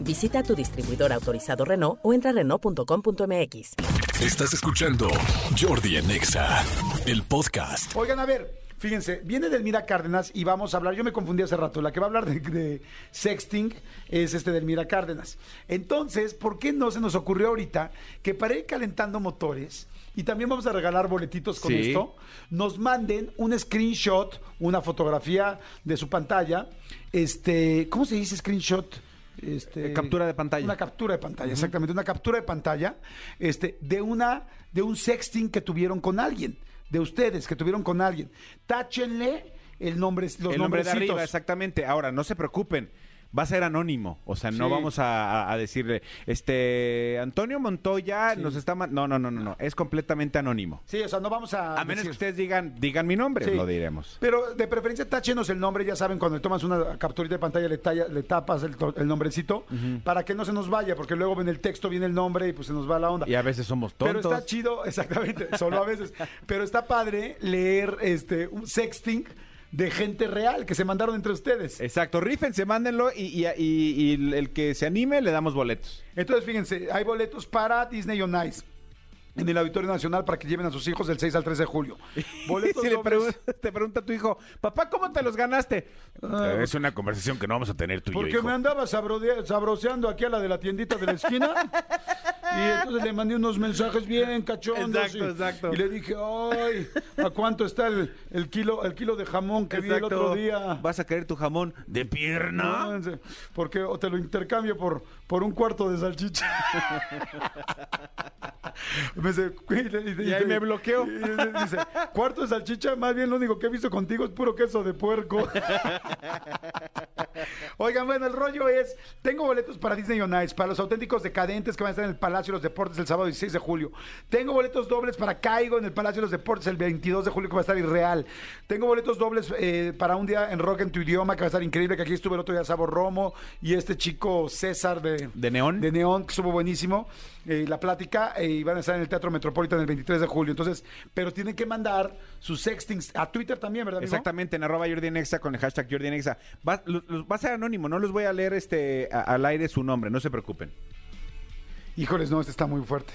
Visita tu distribuidor autorizado Renault o entra a Renault.com.mx. Estás escuchando Jordi en Exa, el podcast. Oigan, a ver, fíjense, viene Delmira Cárdenas y vamos a hablar, yo me confundí hace rato, la que va a hablar de, de sexting es este Delmira Cárdenas. Entonces, ¿por qué no se nos ocurrió ahorita que para ir calentando motores y también vamos a regalar boletitos con Sí. esto, nos manden un screenshot, una fotografía de su pantalla, este, ¿cómo se dice screenshot? Este, Eh, captura de pantalla. Una captura de pantalla, exactamente, una captura de pantalla este, de, una, de un sexting que tuvieron con alguien, de ustedes que tuvieron con alguien. Táchenle el nombre, los el nombre de arriba, exactamente. Ahora, no se preocupen. Va a ser anónimo, o sea, no vamos a, decirle, este, Antonio Montoya Sí. nos está, no, no, no, no, no, es completamente anónimo. Sí, o sea, no vamos a. A menos que ustedes digan, digan mi nombre, Sí. lo diremos. Pero de preferencia táchenos el nombre, ya saben, cuando le tomas una capturita de pantalla le, talla- le tapas el nombrecito para que no se nos vaya, porque luego en el texto viene el nombre y pues se nos va la onda. Y a veces somos tontos. Pero está chido, exactamente, solo a veces. Pero está padre leer este un sexting de gente real que se mandaron entre ustedes. Exacto, rífense, mándenlo y, y- y- y el que se anime le damos boletos. Entonces, fíjense, hay boletos para Disney on Ice. En el Auditorio Nacional para que lleven a sus hijos del 6 al 13 de julio. Boletos si le pregun- te pregunta tu hijo, papá, ¿cómo te los ganaste? es una conversación que no vamos a tener tú y yo, Porque me andaba sabrode- sabroseando aquí a la de la tiendita de la esquina. y entonces le mandé unos mensajes bien cachondos. Exacto, y, exacto. y le dije, ay, ¿a cuánto está el, el kilo, el kilo de jamón que vi el otro día? ¿Vas a querer tu jamón de pierna? Porque o te lo intercambio por, por un cuarto de salchicha. me dice, Y ahí me bloqueó. y dice, cuarto de salchicha, más bien lo único que he visto contigo es puro queso de puerco. Oigan, bueno, el rollo es, tengo boletos para Disney on Ice, para los auténticos decadentes que van a estar en el Palacio de los Deportes el sábado 16 de julio. Tengo boletos dobles para Caigo en el Palacio de los Deportes el 22 de julio que va a estar irreal. Tengo boletos dobles eh, para un día en Rock en tu idioma que va a estar increíble, que aquí estuve el otro día Sabo Romo y este chico César de... ¿De Neón? De Neón, que estuvo buenísimo. eh, la plática eh, y van a estar en el Teatro Metropolitan el 23 de julio. Entonces, pero tienen que mandar sus sextings a Twitter también, ¿verdad? amigo? Exactamente, en arroba Jordi en Exa con el hashtag Jordi en Exa. Va, a ser anónimo, no les voy a leer este a- al aire su nombre, no se preocupen. Híjoles, no, este está muy fuerte.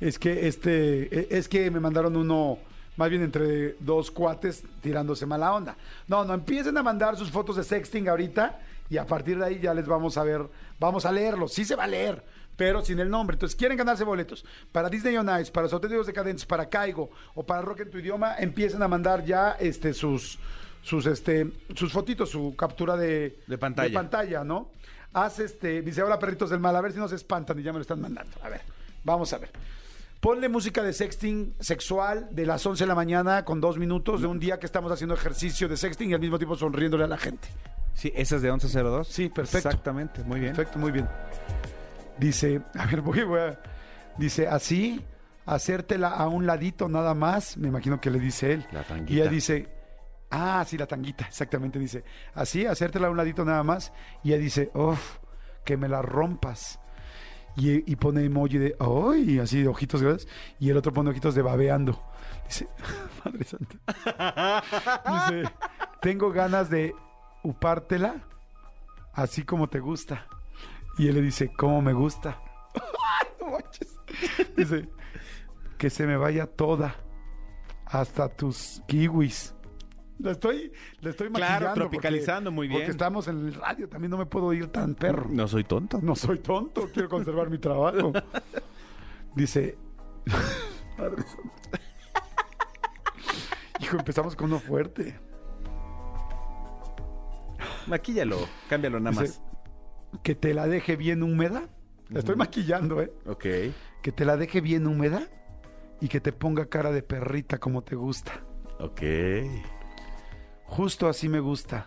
Es que este, e- es que me mandaron uno, más bien entre dos cuates tirándose mala onda. No, no, empiecen a mandar sus fotos de sexting ahorita y a partir de ahí ya les vamos a ver, vamos a leerlos. Sí se va a leer, pero sin el nombre. Entonces, quieren ganarse boletos para Disney on Ice, para los auténticos decadentes, para Caigo o para Rock en tu idioma, empiecen a mandar ya este sus sus este sus fotitos, su captura de, De pantalla. de pantalla, ¿no? Haz este, dice, hola perritos del mal, a ver si no se espantan y ya me lo están mandando. A ver, vamos a ver. Ponle música de sexting sexual de las 11 de la mañana con dos minutos de un día que estamos haciendo ejercicio de sexting y al mismo tiempo sonriéndole a la gente. Sí, esa es de 1102. Sí, perfecto. Exactamente, muy bien. Perfecto, muy bien. Dice, a ver, voy, voy a- Dice, así, hacértela a un ladito nada más. Me imagino que le dice él. La. Y ella dice, ah, sí, la tanguita, exactamente. Dice, así, hacértela a un ladito nada más. Y ella dice, uff, que me la rompas. Y, pone emoji de, ¡ay! Así de ojitos grandes. Y el otro pone ojitos de babeando. Dice, Madre Santa. Dice, tengo ganas de upártela así como te gusta. Y él le dice, ¿cómo me gusta? Dice, que se me vaya toda, hasta tus kiwis. La estoy, la estoy Claro, maquillando tropicalizando, porque- muy bien. Porque estamos en el radio, también no me puedo ir tan perro. No soy tonto. No soy tonto, quiero conservar mi trabajo. Dice. Hijo, empezamos con uno fuerte. Maquíllalo, cámbialo nada Dice, que te la deje bien húmeda. La estoy maquillando, ¿eh? más. Ok. Que te la deje bien húmeda y que te ponga cara de perrita como te gusta. Ok. Justo así me gusta.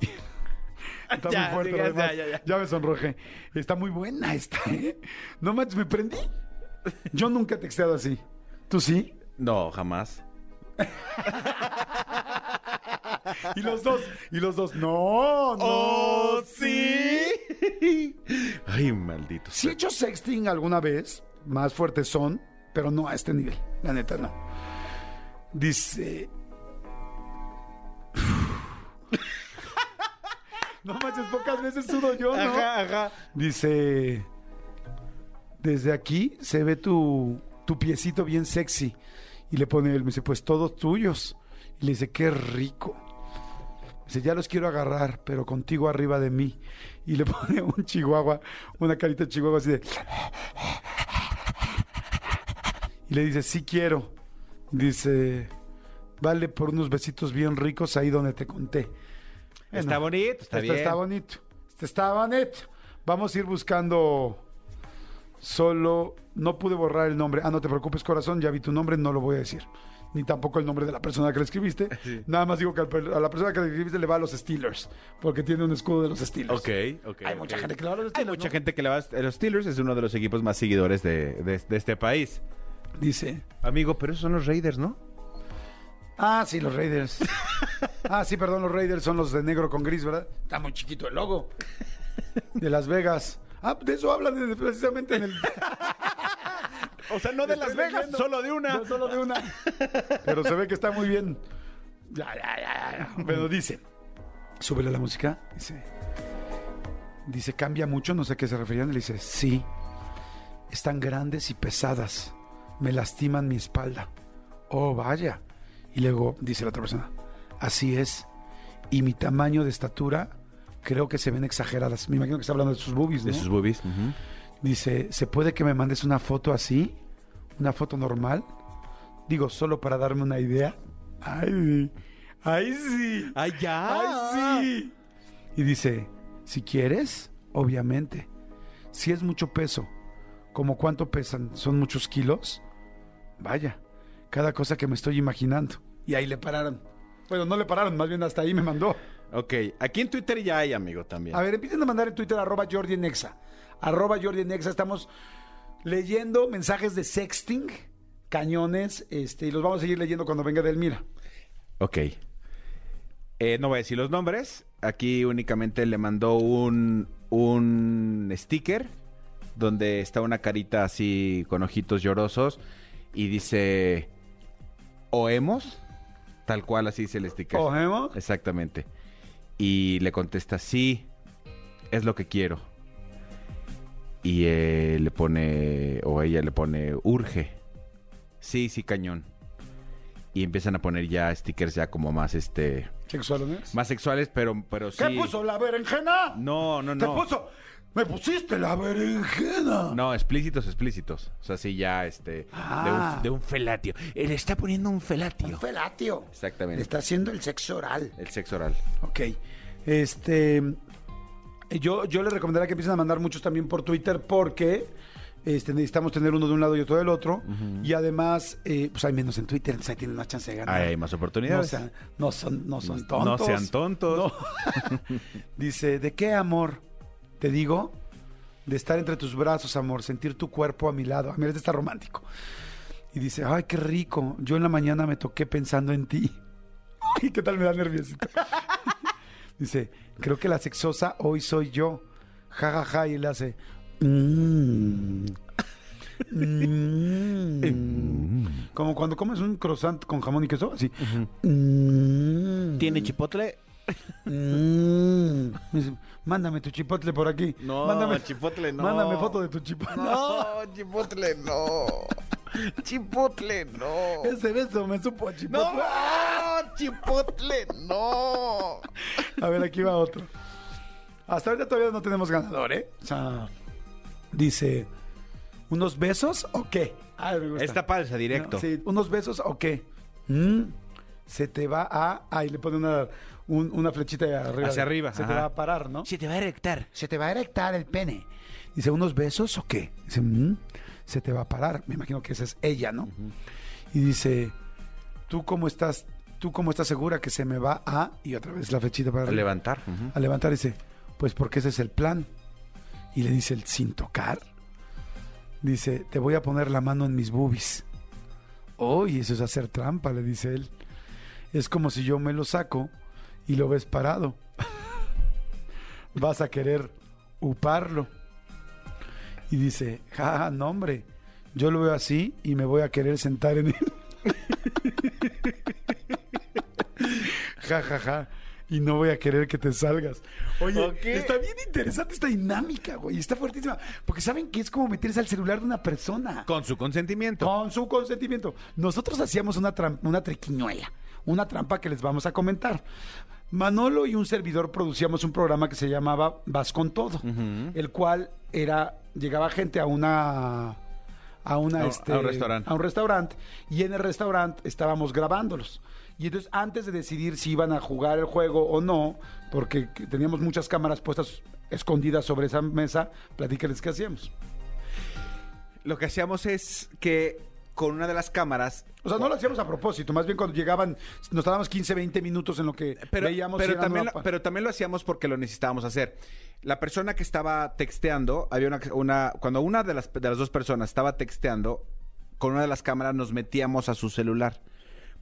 Está Ya, muy fuerte, ya, además. ya, ya, ya. Ya me sonrojé. Está muy buena esta, ¿eh? No manches, me prendí. Yo nunca he texteado así. ¿Tú sí? No, jamás. Y los dos, y los dos, no, no, Oh, sí. Ay, maldito. Sí he hecho sexting alguna vez, más fuertes son, pero no a este nivel, la neta no. Dice... no manches, pocas veces sudo yo, ¿no? Ajá, ajá. Dice, desde aquí se ve tu, tu piecito bien sexy. Y le pone él, me dice, pues todos tuyos. Y le dice, qué rico. Dice, ya los quiero agarrar, pero contigo arriba de mí. Y le pone un chihuahua, una carita de chihuahua así de... Y le dice, sí quiero. Dice, vale por unos besitos bien ricos ahí donde te conté. Está bonito, está Este bien. está bonito. Este está bonito. Vamos a ir buscando solo. No pude borrar el nombre. Ah, no te preocupes, corazón. Ya vi tu nombre, no lo voy a decir. Ni tampoco el nombre de la persona que le escribiste. Nada más digo que a la persona que le escribiste le va a los Steelers. Porque tiene un escudo de los Steelers. Ok, ok. Hay mucha gente que le va a los Hay Steelers. mucha ¿no? gente que le va a los Steelers, es uno de los equipos más seguidores de, de- de este país. Dice. Amigo, pero esos son los Raiders, ¿no? Ah, sí, los Raiders. ah, sí, perdón, los Raiders son los de negro con gris, ¿verdad? Está muy chiquito el logo. De Las Vegas. Ah, de eso hablan de- precisamente en el. O sea, no de Las Vegas, leyendo. solo de una. No, solo de una. Pero se ve que está muy bien. Ya, ya, ya, ya. Pero dice, súbele la música. Dice, dice, cambia mucho, no sé a qué se referían. Le dice, sí, están grandes y pesadas. Me lastiman mi espalda. Oh, vaya. Y luego dice la otra persona, así es. Y mi tamaño de estatura creo que se ven exageradas. Me imagino que está hablando de sus boobies, ¿no? De sus boobies. Dice, ¿se puede que me mandes una foto así? ¿Una foto normal? Digo, solo para darme una idea. Ay, ay sí. ¡Ay, ya! Ay sí. Y dice, si quieres, obviamente. Si es mucho peso, ¿como cuánto pesan? ¿Son muchos kilos? Vaya, cada cosa que me estoy imaginando. Y ahí le pararon. Bueno, no le pararon, más bien hasta ahí me mandó. Ok, aquí en Twitter ya hay, amigo, también. A ver, empiecen a mandar en Twitter arroba Jordi en Exa. Arroba Jordi en Exa. Estamos leyendo mensajes de sexting, cañones, este, y los vamos a seguir leyendo cuando venga Delmira. Ok. Eh, no voy a decir los nombres. Aquí únicamente le mandó un, un sticker donde está una carita así con ojitos llorosos y dice oemos, tal cual así dice el sticker. ¿Cogemos? Exactamente. Y le contesta, sí, es lo que quiero. Y él le pone, o ella le pone, urge. Sí, sí, cañón. Y empiezan a poner ya stickers ya como más, este, ¿Sexualones? más sexuales, pero, pero sí. ¿Qué puso la berenjena? No, no, ¿Qué no. puso? Me pusiste la berenjena. No, explícitos, explícitos. O sea, sí, ya, este, Ah. de, un, de un felatio. Él está poniendo un felatio. Un felatio. Exactamente. Le está haciendo el sexo oral. El sexo oral. Ok. Este. Yo, yo les recomendaría que empiecen a mandar muchos también por Twitter porque este, necesitamos tener uno de un lado y otro del otro. Y además, eh, pues hay menos en Twitter, entonces ahí tienen más chance de ganar. Ahí hay más no, oportunidades. sean- no son, no son No tontos. sean tontos. No. Dice, ¿de qué amor? Te digo, de estar entre tus brazos, amor, sentir tu cuerpo a mi lado. Ah, Mira, este está romántico. Y dice, ay, qué rico. Yo en la mañana me toqué pensando en ti. Ay, ¿qué tal me da nerviosito? dice, creo que la sexosa hoy soy yo. Ja, ja, ja. Y él hace, "Mm". Mm. Como cuando comes un croissant con jamón y queso, así. Mm. ¿Tiene chipotle? Mm. Me dice, Mándame tu chipotle por aquí. No, mándame, chipotle no. Mándame foto de tu chipotle. No, chipotle no. Chipotle no. Ese beso me supo a chipotle. No, chipotle no. A ver, aquí va otro. Hasta ahorita todavía no tenemos ganador, ¿eh? O sea, dice, ¿unos besos o qué? Ah, me gusta. Esta palsa, directo. No, sí, ¿unos besos o qué? Mm, se te va a... Ahí le pone una, un- una flechita de arriba. Hacia arriba, Se te va a parar, ¿no? Se te va a erectar. Se te va a erectar el pene. Dice, ¿unos besos o qué? Dice, "Mm, se te va a parar. Me imagino que esa es ella, ¿no? Y dice, ¿tú cómo estás? ¿Tú cómo estás segura que se me va a...? Y otra vez la flechita para A arriba. levantar. A levantar dice, pues porque ese es el plan. Y le dice el sin tocar. Dice, te voy a poner la mano en mis boobies. Uy, eso es hacer trampa, le dice él. Es como si yo me lo saco y lo ves parado. Vas a querer uparlo. Y dice, ja, no hombre, yo lo veo así y me voy a querer sentar en él. ja, ja, ja. Y no voy a querer que te salgas. Oye, está bien interesante esta dinámica, güey. Está fuertísima. Porque saben que es como meterse al celular de una persona. Con su consentimiento. Con su consentimiento. Nosotros hacíamos una, una triquiñuela, una trampa que les vamos a comentar. Manolo y un servidor producíamos un programa que se llamaba Vas con Todo, el cual era, llegaba gente a una a una A un- este, a un restaurante. a un restaurante y en el restaurante estábamos grabándolos. Y entonces antes de decidir si iban a jugar el juego o no, porque teníamos muchas cámaras puestas escondidas sobre esa mesa, platícales qué hacíamos. Lo que hacíamos es que con una de las cámaras. O sea, no lo hacíamos a propósito, más bien cuando llegaban, nos dábamos 15, 20 minutos en lo que Pero, veíamos. pero si también, lo- pa- pero también lo hacíamos porque lo necesitábamos hacer. La persona que estaba texteando, había una, una cuando una de las, de las dos personas estaba texteando, con una de las cámaras nos metíamos a su celular.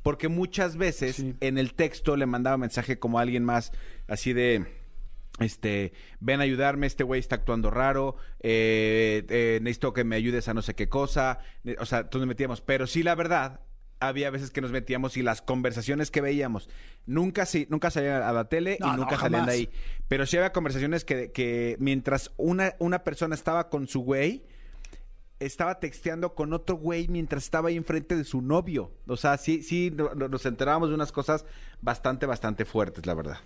Porque muchas veces Sí. en el texto le mandaba mensaje como a alguien más, así de, este, ven a ayudarme, este güey está actuando raro, eh, eh, necesito que me ayudes a no sé qué cosa, ne- o sea, entonces nos metíamos, pero sí la verdad, había veces que nos metíamos y las conversaciones que veíamos nunca, sí, nunca salían a la tele No, y no, nunca salían de ahí, pero sí había conversaciones que, que mientras una, una persona estaba con su güey, estaba texteando con otro güey mientras estaba ahí enfrente de su novio. O sea, sí, sí, no- no- nos enterábamos de unas cosas bastante, bastante fuertes, la verdad.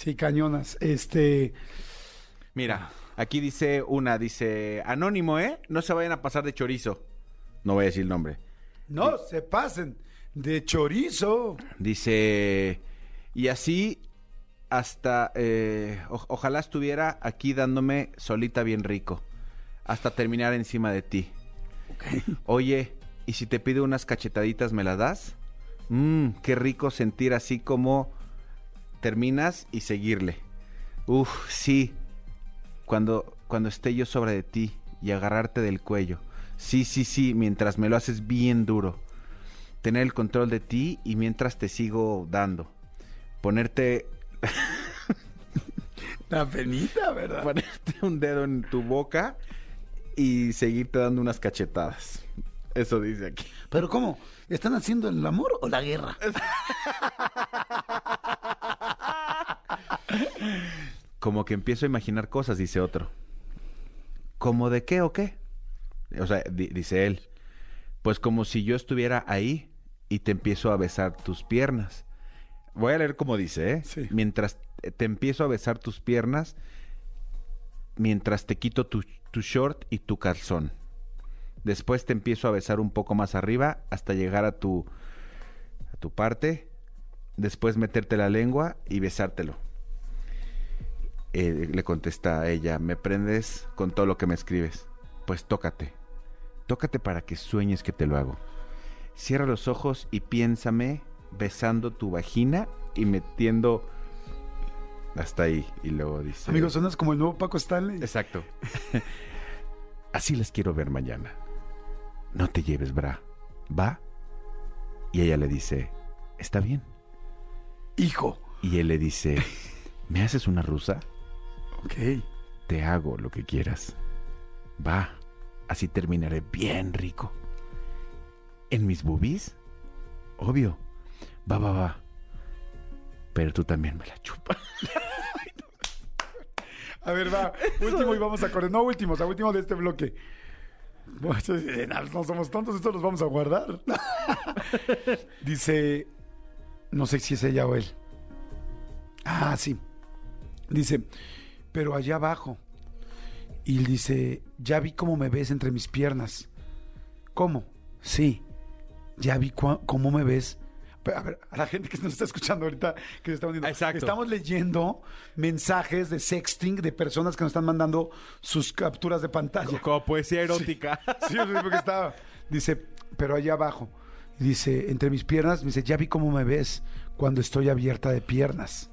Sí, cañonas. Este, Mira, aquí dice una, dice, anónimo, ¿eh? No se vayan a pasar de chorizo. No voy a decir el nombre. no se pasen de chorizo. Dice, y así hasta, eh, o- ojalá estuviera aquí dándome solita bien rico, hasta terminar encima de ti. Oye, ¿y si te pido unas cachetaditas, me las das? Mmm, qué rico sentir así como terminas y seguirle. Uf, sí. Cuando, cuando esté yo sobre de ti y agarrarte del cuello. Sí, sí, sí, mientras me lo haces bien duro. Tener el control de ti y mientras te sigo dando. Ponerte, La penita, ¿verdad? ponerte un dedo en tu boca y seguirte dando unas cachetadas. Eso dice aquí. Pero ¿cómo? ¿Están haciendo el amor o la guerra? Como que empiezo a imaginar cosas, dice otro. ¿Cómo de qué o qué? O sea, di- dice él. Pues como si yo estuviera ahí y te empiezo a besar tus piernas. Voy a leer como dice, ¿eh? Sí. Mientras te empiezo a besar tus piernas, mientras te quito tu, tu short y tu calzón. Después te empiezo a besar un poco más arriba hasta llegar a tu, a tu parte. Después meterte la lengua y besártelo. Eh, le contesta a ella, me prendes con todo lo que me escribes. Pues tócate. Tócate para que sueñes que te lo hago. Cierra los ojos y piénsame besando tu vagina y metiendo hasta ahí. Y luego dice... Amigos, sonas como el nuevo Paco Stanley. Exacto. Así las quiero ver mañana. No te lleves, bra. ¿Va? Y ella le dice, está bien. Hijo. Y él le dice, ¿me haces una rusa? Ok. Te hago lo que quieras. Va, así terminaré bien rico. ¿En mis boobies? Obvio. Va, va, va. Pero tú también me la chupas. A ver, va. Último y vamos a correr. No, último, o sea, último de este bloque. No somos tontos, esto los vamos a guardar. Dice, no sé si es ella o él. Ah, sí. Dice, pero allá abajo. Y dice, ya vi cómo me ves entre mis piernas. ¿Cómo? Sí, ya vi cómo me ves. A ver, a la gente que nos está escuchando ahorita, que se está uniendo. Exacto. Estamos leyendo mensajes de sexting de personas que nos están mandando sus capturas de pantalla. Como poesía erótica. Sí, sí, porque estaba. Dice, pero allá abajo. Dice, entre mis piernas, me dice, ya vi cómo me ves cuando estoy abierta de piernas.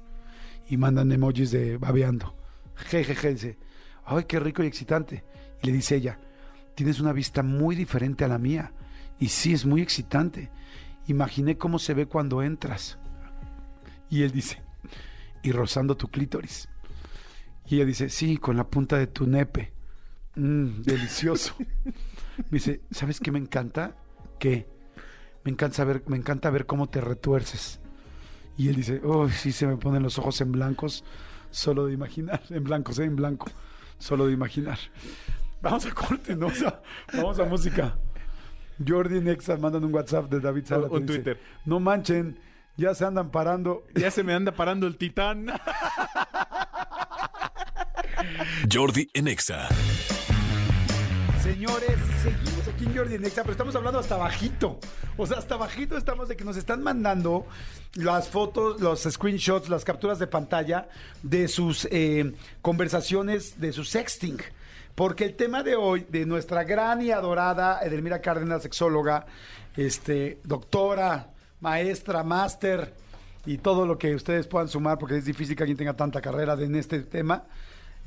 Y mandan emojis de babeando. Jejeje, dice, ay, qué rico y excitante. Y le dice ella, tienes una vista muy diferente a la mía. Y sí, es muy excitante. Imaginé cómo se ve cuando entras. Y él dice, y rozando tu clítoris. Y ella dice, sí, con la punta de tu nepe. Mmm, delicioso. Me dice, ¿sabes qué me encanta? ¿Qué? Me encanta ver, me encanta ver cómo te retuerces. Y él dice, oh, sí, se me ponen los ojos en blancos, solo de imaginar. En blancos, ¿eh? En blanco, solo de imaginar. Vamos a corte, ¿no? O sea, vamos a música. Jordi y Nexa mandan un WhatsApp de David Sara. Un Twitter. No manchen, ya se andan parando. Ya se me anda parando el titán. Jordi en Exa. Señores, seguimos Jordi pero estamos hablando hasta bajito. O sea, hasta bajito estamos de que nos están mandando las fotos, los screenshots, las capturas de pantalla de sus eh, conversaciones, de su sexting. Porque el tema de hoy, de nuestra gran y adorada Edelmira Cárdenas, sexóloga, este, doctora, maestra, máster y todo lo que ustedes puedan sumar, porque es difícil que alguien tenga tanta carrera en este tema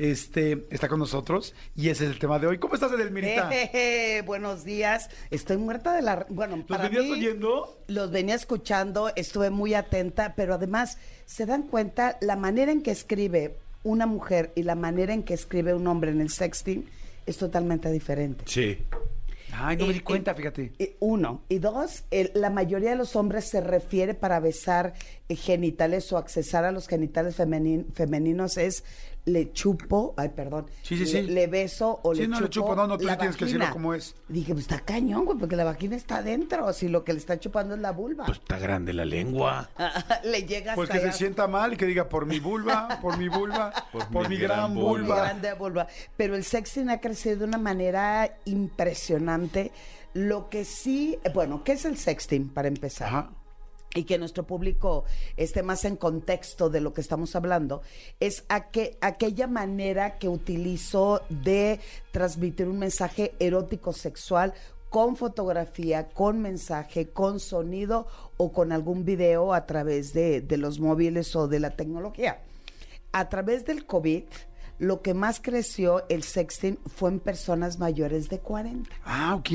este, está con nosotros y ese es el tema de hoy. ¿Cómo estás, Edelmirita? Jejeje, buenos días. Estoy muerta de la... Bueno, ¿Los para venías mí, oyendo? Los venía escuchando, estuve muy atenta, pero además, ¿se dan cuenta la manera en que escribe una mujer y la manera en que escribe un hombre en el sexting es totalmente diferente? Sí. Ay, no me Eh, di cuenta, eh, fíjate. eh, Uno. Y dos, el- la mayoría de los hombres se refiere para besar eh, genitales o accesar a los genitales femenin- femeninos es le chupo, ay, perdón. Sí, sí, le, sí. le beso o Sí, le no, chupo. le chupo, no, no, tú la tienes que decirlo como es. Dije, pues está cañón, güey, porque la vagina está adentro, si lo que le está chupando es la vulva. Pues está grande la lengua. le llega Pues hasta que se sienta mal y que diga por mi vulva, por mi vulva, por, mi gran Muy vulva. grande vulva. Pero el sexting ha crecido de una manera impresionante. Lo que sí, eh, bueno, ¿qué es el sexting para empezar? Ajá. Y que nuestro público esté más en contexto de lo que estamos hablando, es aque- aquella manera que utilizo de transmitir un mensaje erótico sexual con fotografía, con mensaje, con sonido o con algún video a través de, de los móviles o de la tecnología. A través del COVID, lo que más creció el sexting fue en personas mayores de 40. Ah, ok.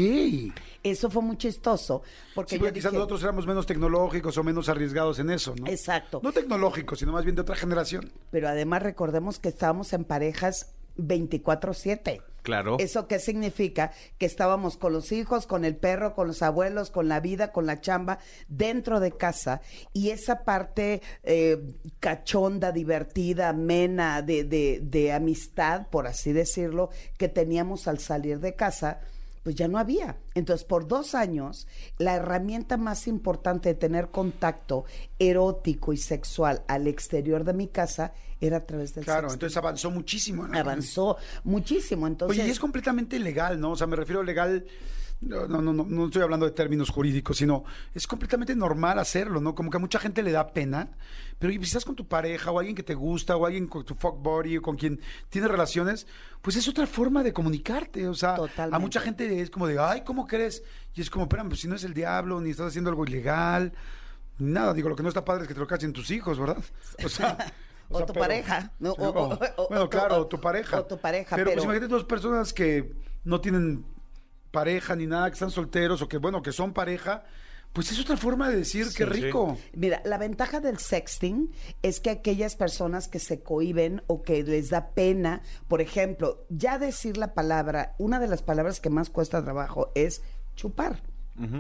Eso fue muy chistoso. Porque Sí, yo quizás nosotros éramos menos tecnológicos o menos arriesgados en eso, ¿no? Exacto. No tecnológicos, sino más bien de otra generación. pero además recordemos que estábamos en parejas 24/7. Claro. ¿Eso qué significa? Que estábamos con los hijos, con el perro, con los abuelos, con la vida, con la chamba, dentro de casa. Y esa parte eh, cachonda, divertida, amena, de, de, de amistad, por así decirlo, que teníamos al salir de casa, pues ya no había. Entonces, por dos años, la herramienta más importante de tener contacto erótico y sexual al exterior de mi casa era a través del Claro, entonces avanzó muchísimo. ¿no? avanzó muchísimo. Entonces, Oye, y es completamente legal, ¿no? O sea, me refiero legal. No, no, no, no, estoy hablando de términos jurídicos, sino es completamente normal hacerlo, ¿no? Como que a mucha gente le da pena, pero si estás con tu pareja o alguien que te gusta o alguien con tu fuck buddy o con quien tienes relaciones, pues es otra forma de comunicarte, o sea, a Totalmente. mucha gente es como de, ay, ¿cómo crees? Y es como, espérame, pues si no es el diablo, ni estás haciendo algo ilegal, ni nada, digo, lo que no está padre es que te lo cachen tus hijos, ¿verdad? O sea... O tu pareja, ¿no? O- o- bueno, claro, o- tu pareja. o tu pareja, Pero, pues pero- imagínate dos personas que no tienen pareja ni nada, que están solteros o que, bueno, que son pareja, pues es otra forma de decir qué rico. Mira, la ventaja del sexting es que aquellas personas que se cohiben o que les da pena, por ejemplo, ya decir la palabra, una de las palabras que más cuesta trabajo es chupar.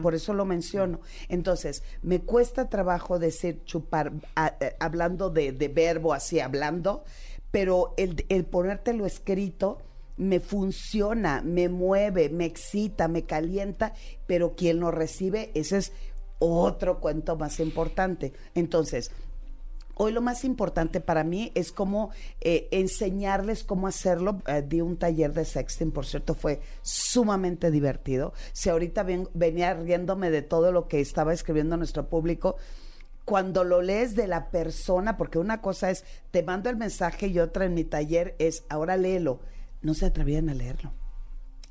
Por eso lo menciono. Entonces, me cuesta trabajo decir chupar, a- eh, hablando de, de verbo así, hablando, pero el, el ponértelo escrito me funciona, me mueve, me excita, me calienta, pero quien lo recibe, ese es otro cuento más importante. Entonces, hoy lo más importante para mí es cómo eh, enseñarles cómo hacerlo. Eh, di un taller de sexting, por cierto, fue sumamente divertido. Si ahorita ven- venía riéndome de todo lo que estaba escribiendo nuestro público, cuando lo lees de la persona, porque una cosa es, te mando el mensaje y otra en mi taller es, ahora léelo. No se atrevían a leerlo.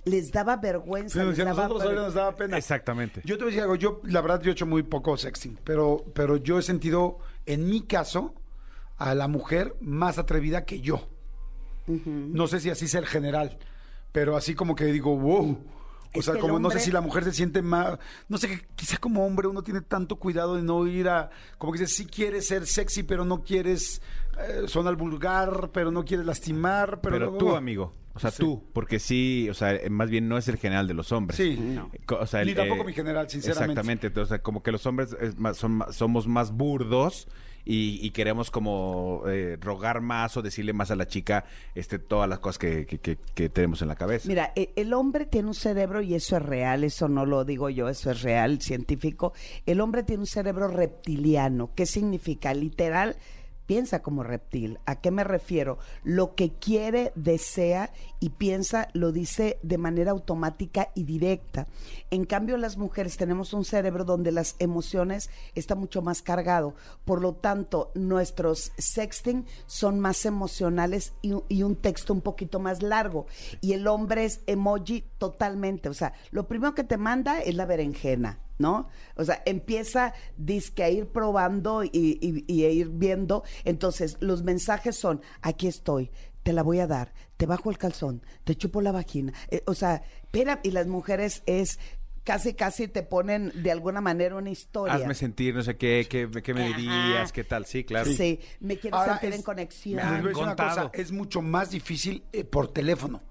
Les daba vergüenza. Sí, les daba nosotros nos daba pena. Exactamente. Yo te voy a decir algo, yo la verdad yo he hecho muy poco sexting, pero, pero yo he sentido, en mi caso, a la mujer más atrevida que yo. No sé si así sea el general, pero así como que digo, wow. O Es sea, como no sé si la mujer se siente más, no sé, quizá como hombre uno tiene tanto cuidado de no ir a, como que dices, sí quieres ser sexy, pero no quieres eh, sonar vulgar, pero no quieres lastimar, pero, Pero, luego- tú, amigo. O sea, Sí. tú. Porque sí, o sea, eh, más bien no es el general de los hombres. Sí. Co- O sea, Ni tampoco eh, mi general, sinceramente. Exactamente. Entonces, o sea, como que los hombres es más- son más- somos más burdos y, y queremos como eh, rogar más o decirle más a la chica este todas las cosas que, que- que- que tenemos en la cabeza. Mira, e- el hombre tiene un cerebro y eso es real, eso no lo digo yo, eso es real, científico. El hombre tiene un cerebro reptiliano. ¿Qué significa? Literal, piensa como reptil. ¿A qué me refiero? Lo que quiere, desea y piensa lo dice de manera automática y directa. En cambio, las mujeres tenemos un cerebro donde las emociones están mucho más cargado. Por lo tanto, nuestros sexting son más emocionales y, y un texto un poquito más largo. Y el hombre es emoji totalmente. O sea, lo primero que te manda es la berenjena. ¿No? O sea, empieza dizque a ir probando y, y- y a ir viendo. Entonces, los mensajes son: aquí estoy, te la voy a dar, te bajo el calzón, te chupo la vagina. Eh, o sea, espera, y las mujeres es casi, casi te ponen de alguna manera una historia. Hazme sentir, no sé qué, qué, qué me Ajá. dirías, qué tal. Sí, claro. Sí, me quiero Ahora, sentir es- en conexión. Contado. cosa, es mucho más difícil eh, por teléfono.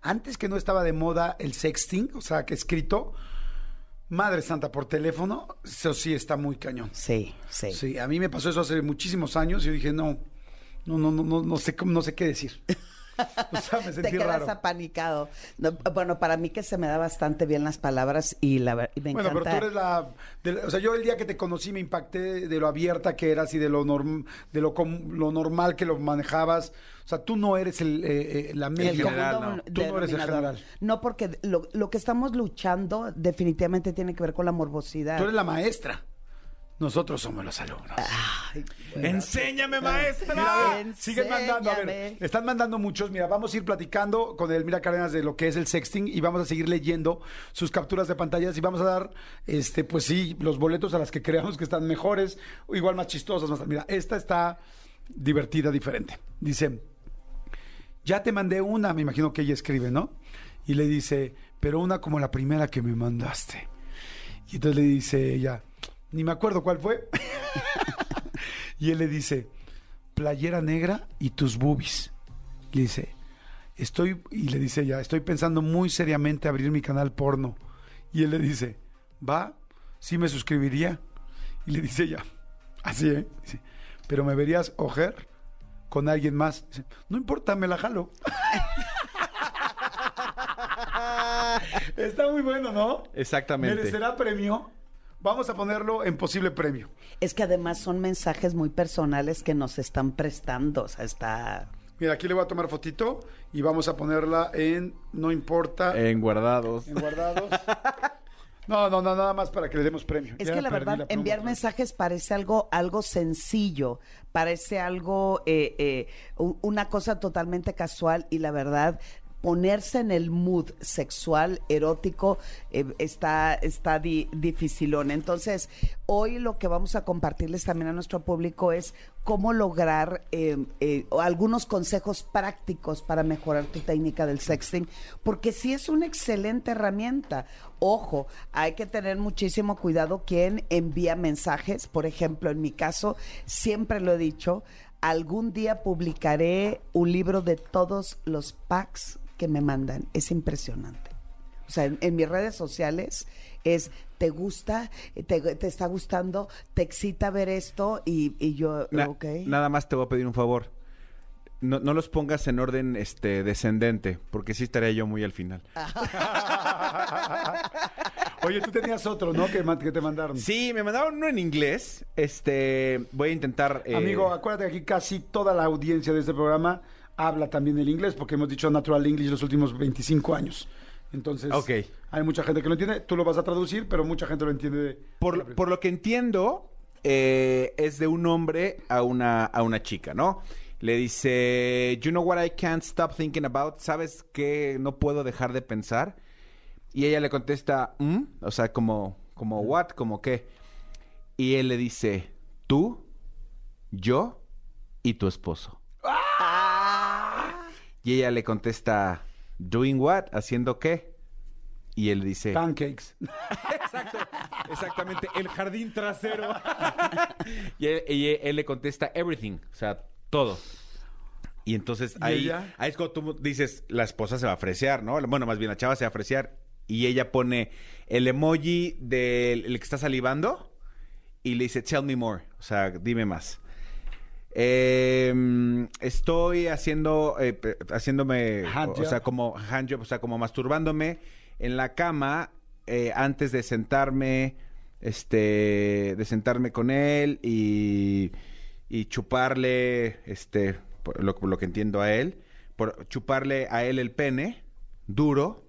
Antes que no estaba de moda el sexting, o sea, que escrito, madre santa, por teléfono, eso sí está muy cañón. Sí, sí. Sí, a mí me pasó eso hace muchísimos años y yo dije, no, no, no, no, no, no sé no sé qué decir. O sea, me Te quedas raro. apanicado. No, bueno, para mí que se me da bastante bien las palabras y, la, y me Bueno, pero encanta. tú eres la, de O sea, yo el día que te conocí me impacté de lo abierta que eras y de lo, norm- de lo, com- lo normal que lo manejabas. O sea, tú no eres el, eh, eh, la el media. general, común no. Tú no eres el general. No, porque lo, lo que estamos luchando definitivamente tiene que ver con la morbosidad. Tú eres la maestra. Nosotros somos los alumnos. Ay, ¡Enséñame, maestra! Mira, ver, siguen Enséñame. mandando, a ver, están mandando muchos. Mira, vamos a ir platicando con Elmira Cárdenas de lo que es el sexting y vamos a seguir leyendo sus capturas de pantallas y vamos a dar, este, pues sí, los boletos a las que creamos que están mejores, o igual más chistosas. Más, mira, esta está divertida, diferente. Dice, ya te mandé una, me imagino que ella escribe, ¿no? Y le dice, pero una como la primera que me mandaste. Y entonces le dice ella, ni me acuerdo cuál fue. y él le dice, playera negra y tus boobies. Le dice, estoy, y le dice ella, estoy pensando muy seriamente abrir mi canal porno. Y él le dice, va, sí me suscribiría. Y le dice ella, así, ¿eh? Dice, pero me verías ojer con alguien más. Dice, no importa, me la jalo. Está muy bueno, ¿no? Exactamente. ¿Merecerá premio? Vamos a ponerlo en posible premio. Es que además son mensajes muy personales que nos están prestando. O sea, está. Mira, aquí le voy a tomar fotito y vamos a ponerla en no importa, En guardados. en guardados. No, no, no, nada más para que le demos premio. Es Ya que la verdad, enviar mensajes parece algo, algo sencillo, parece algo, eh, eh, una cosa totalmente casual y la verdad, ponerse en el mood sexual, erótico, eh, está, está di- dificilón. Entonces, hoy lo que vamos a compartirles también a nuestro público es cómo lograr eh, eh, algunos consejos prácticos para mejorar tu técnica del sexting, porque sí es una excelente herramienta. Ojo, hay que tener muchísimo cuidado quien envía mensajes. Por ejemplo, en mi caso, siempre lo he dicho, algún día publicaré un libro de todos los packs que me mandan. Es impresionante. O sea, en, en mis redes sociales es, ¿te gusta? ¿Te, te está gustando? ¿Te excita ver esto? Y, y yo, Na- ok. Nada más te voy a pedir un favor. No, no los pongas en orden este descendente, porque sí estaría yo muy al final. Oye, tú tenías otro, ¿no? Que, que te mandaron. Sí, me mandaron uno en inglés. Este, voy a intentar. eh, Amigo, acuérdate que aquí casi toda la audiencia de este programa habla también el inglés, porque hemos dicho Natural English los últimos 25 años. Entonces, hay mucha gente que lo entiende. Tú lo vas a traducir, pero mucha gente lo entiende. de- por, por lo que entiendo, eh, es de un hombre a una, a una chica, ¿no? Le dice, you know what I can't stop thinking about? ¿Sabes qué no puedo dejar de pensar? Y ella le contesta, "¿Mm?", o sea, como, como what, como qué. Y él le dice, tú, yo y tu esposo. Y ella le contesta, doing what, haciendo qué. Y él dice... Pancakes. Exacto, exactamente, el jardín trasero. y, él, y él le contesta everything, o sea, todo. Y entonces ¿Y ahí, ella? ahí es cuando tú dices, la esposa se va a fresear, ¿no? Bueno, más bien la chava se va a fresear. Y ella pone el emoji del el que está salivando y le dice, tell me more, o sea, dime más. Eh, estoy haciendo, eh, haciéndome, Hand o sea, como handjob, o sea, como masturbándome en la cama eh, antes de sentarme, este, de sentarme con él y, y chuparle, este, por lo, por lo que entiendo a él, por chuparle a él el pene duro.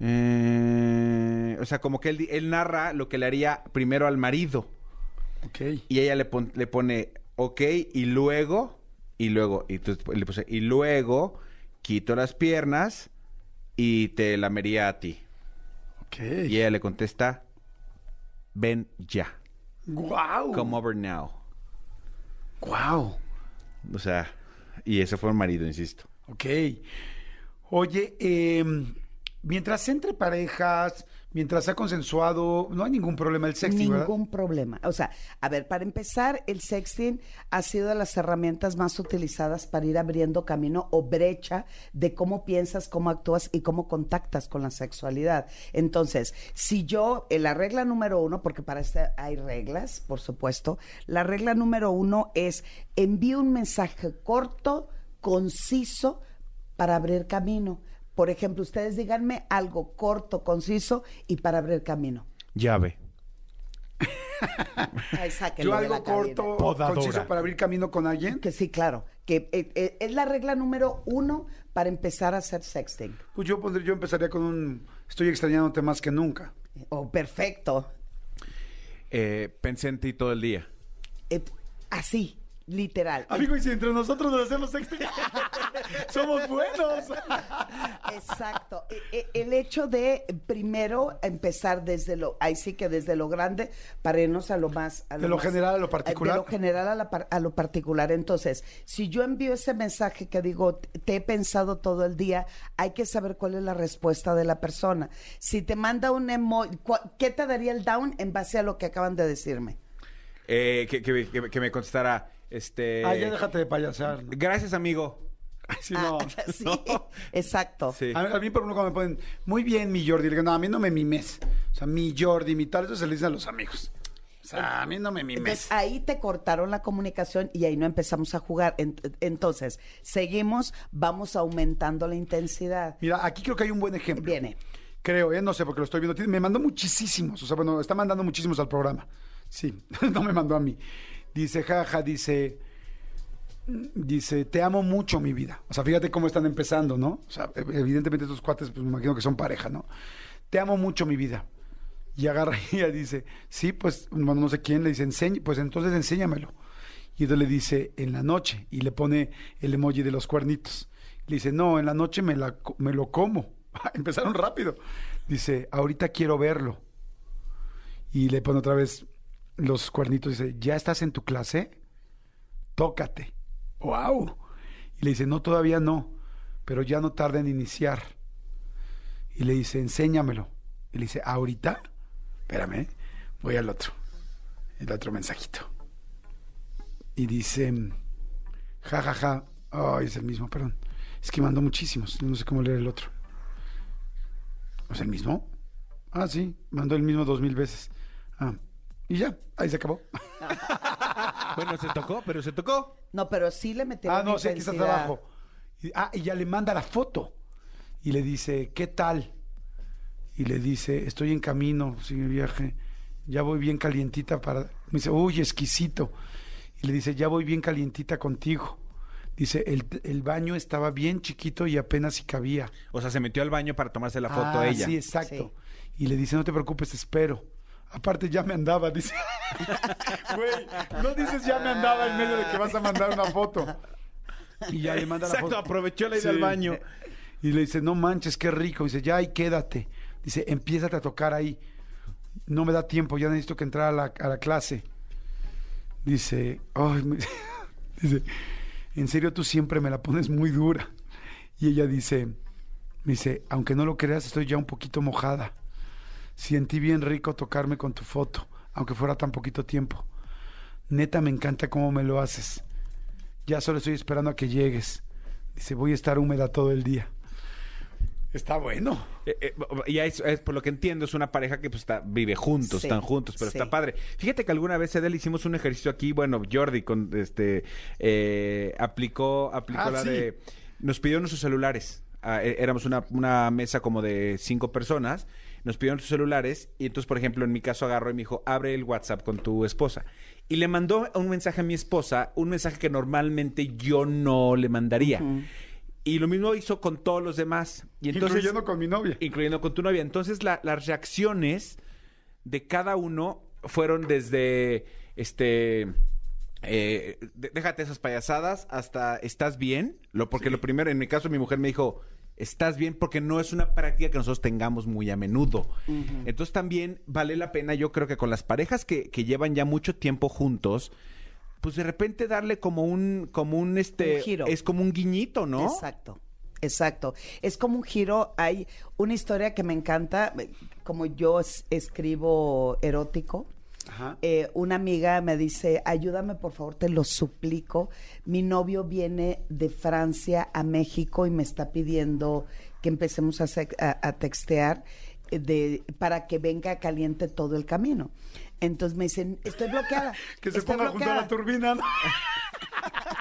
Eh, o sea, como que él narra lo que le haría primero al marido. Ok. Y ella le, pon- le pone ok y luego, y luego, y, entonces le puse, y luego quito las piernas y te lamería a ti. Ok. Y ella le contesta, ven ya, Wow. come over now. Wow. O sea, y ese fue un marido, insisto. Ok. Oye, eh, mientras entre parejas, mientras sea consensuado, no hay ningún problema el sexting. Ningún problema. O sea, a ver, para empezar, el sexting ha sido de las herramientas más utilizadas para ir abriendo camino o brecha de cómo piensas, cómo actúas y cómo contactas con la sexualidad. Entonces, si yo, en la regla número uno, porque para esto hay reglas, por supuesto, la regla número uno es envíe un mensaje corto, conciso, para abrir camino. Por ejemplo, ustedes díganme algo corto, conciso y para abrir camino. Llave. Ay, Yo algo corto, Podadora. conciso para abrir camino con alguien. Que sí, claro. Que eh, eh, es la regla número uno para empezar a hacer sexting. Pues yo pondría, yo empezaría con un estoy extrañándote más que nunca. Oh, perfecto. Eh, pensé en ti todo el día. Eh, así, literal. Amigo, y si entre nosotros nos hacemos sexting, somos buenos. Exacto. E- e- El hecho de primero empezar desde lo, ahí sí que desde lo grande para irnos a lo más. a De lo más- general a lo particular. De lo general a, la par- a lo particular. Entonces, si yo envío ese mensaje que digo, te he pensado todo el día, hay que saber cuál es la respuesta de la persona. Si te manda un emoji, ¿qué te daría el down en base a lo que acaban de decirme? Eh, que, que- que- que me contestara, este... Ah, ya déjate de payasear. ¿no? Gracias, amigo. Sí, no. Ah, sí, exacto. Sí. A, a mí, por ejemplo, cuando me ponen, muy bien, mi Jordi, le digo, no, a mí no me mimes. O sea, mi Jordi, mi tal, eso se le dicen a los amigos. O sea, a mí no me mimes. Entonces ahí te cortaron la comunicación y ahí no empezamos a jugar. Ent- Entonces, seguimos, vamos aumentando la intensidad. Mira, aquí creo que hay un buen ejemplo. Viene. Creo, ¿eh? No sé, porque lo estoy viendo. Me mandó muchísimos. O sea, bueno, está mandando muchísimos al programa. Sí, no me mandó a mí. Dice, jaja, dice... Dice, te amo mucho, mi vida. O sea, fíjate cómo están empezando, ¿no? O sea, ev- evidentemente estos cuates, pues me imagino que son pareja, ¿no? Te amo mucho, mi vida. Y agarra y ella dice, sí, pues, bueno, no sé quién, le dice, enseñe, pues entonces enséñamelo. Y entonces le dice, en la noche, y le pone el emoji de los cuernitos. Le dice, no, en la noche me, la, me lo como. Empezaron rápido. Dice, ahorita quiero verlo. Y le pone otra vez los cuernitos. Dice, ¿ya estás en tu clase? Tócate. ¡Wow! Y le dice, no, todavía no, pero ya no tarda en iniciar. Y le dice, enséñamelo. Y le dice, ¿ahorita? Espérame, voy al otro. El otro mensajito. Y dice, ja, ja, ja. Ay, es el mismo, perdón. Es que mandó muchísimos. No sé cómo leer el otro. ¿Es el mismo? Ah, sí, mandó el mismo dos mil veces. Ah, y ya, ahí se acabó. Bueno, se tocó, pero se tocó. No, pero sí le metieron Ah, no, sí, aquí está intensidad. abajo. Y, ah, y ya le manda la foto. Y le dice, ¿qué tal? Y le dice, estoy en camino, sigue viaje. Ya voy bien calientita para... Me dice, uy, exquisito. Y le dice, ya voy bien calientita contigo. Dice, el, el baño estaba bien chiquito y apenas si cabía. O sea, se metió al baño para tomarse la foto Ah, ella. Sí, exacto. Y le dice, no te preocupes, te espero. Aparte ya me andaba, dice. Güey, no dices ya me andaba en medio de que vas a mandar una foto. Y ya le manda la Exacto, foto. aprovechó la ida al baño. Y le dice, no manches, qué rico. Dice, ya ahí quédate. Dice, empiézate a tocar ahí. No me da tiempo, ya necesito que entrar a la, a la clase. Dice, ay, me- dice, en serio tú siempre me la pones muy dura. Y ella dice, Me dice, aunque no lo creas, estoy ya un poquito mojada. Sentí bien rico tocarme con tu foto, aunque fuera tan poquito tiempo. Neta, me encanta cómo me lo haces. Ya solo estoy esperando a que llegues. Dice, voy a estar húmeda todo el día. Está bueno. Eh, eh, y es, es, por lo que entiendo, es una pareja que pues está, vive juntos, Sí, están juntos, pero sí. está padre. Fíjate que alguna vez, Edel, hicimos un ejercicio aquí, bueno, Jordi con este eh, aplicó, aplicó Ah, la sí. de. Nos pidió nuestros celulares. Ah, é- éramos una, una mesa como de cinco personas. Nos pidieron sus celulares. Y entonces, por ejemplo, en mi caso agarró y me dijo, abre el WhatsApp con tu esposa. Y le mandó un mensaje a mi esposa, un mensaje que normalmente yo no le mandaría. Y lo mismo hizo con todos los demás. Y entonces, Incluyendo con mi novia. incluyendo con tu novia. Entonces, la- las reacciones de cada uno fueron desde, este, eh, déjate esas payasadas, hasta estás bien. Lo, porque lo primero, en mi caso, mi mujer me dijo, estás bien, porque no es una práctica que nosotros tengamos muy a menudo. Entonces, también vale la pena, yo creo que con las parejas que, que llevan ya mucho tiempo juntos, pues de repente darle como un, como un, este, Un giro. es como un guiñito, ¿no? Exacto. Exacto. Es como un giro. Hay una historia que me encanta, como yo es- escribo erótico. Eh, una amiga me dice, ayúdame por favor, te lo suplico. Mi novio viene de Francia a México y me está pidiendo que empecemos a, sec- a- a textear eh, de, para que venga caliente todo el camino. Entonces me dicen, estoy bloqueada. Que se ponga junto a la bloqueada". turbina. ¿no?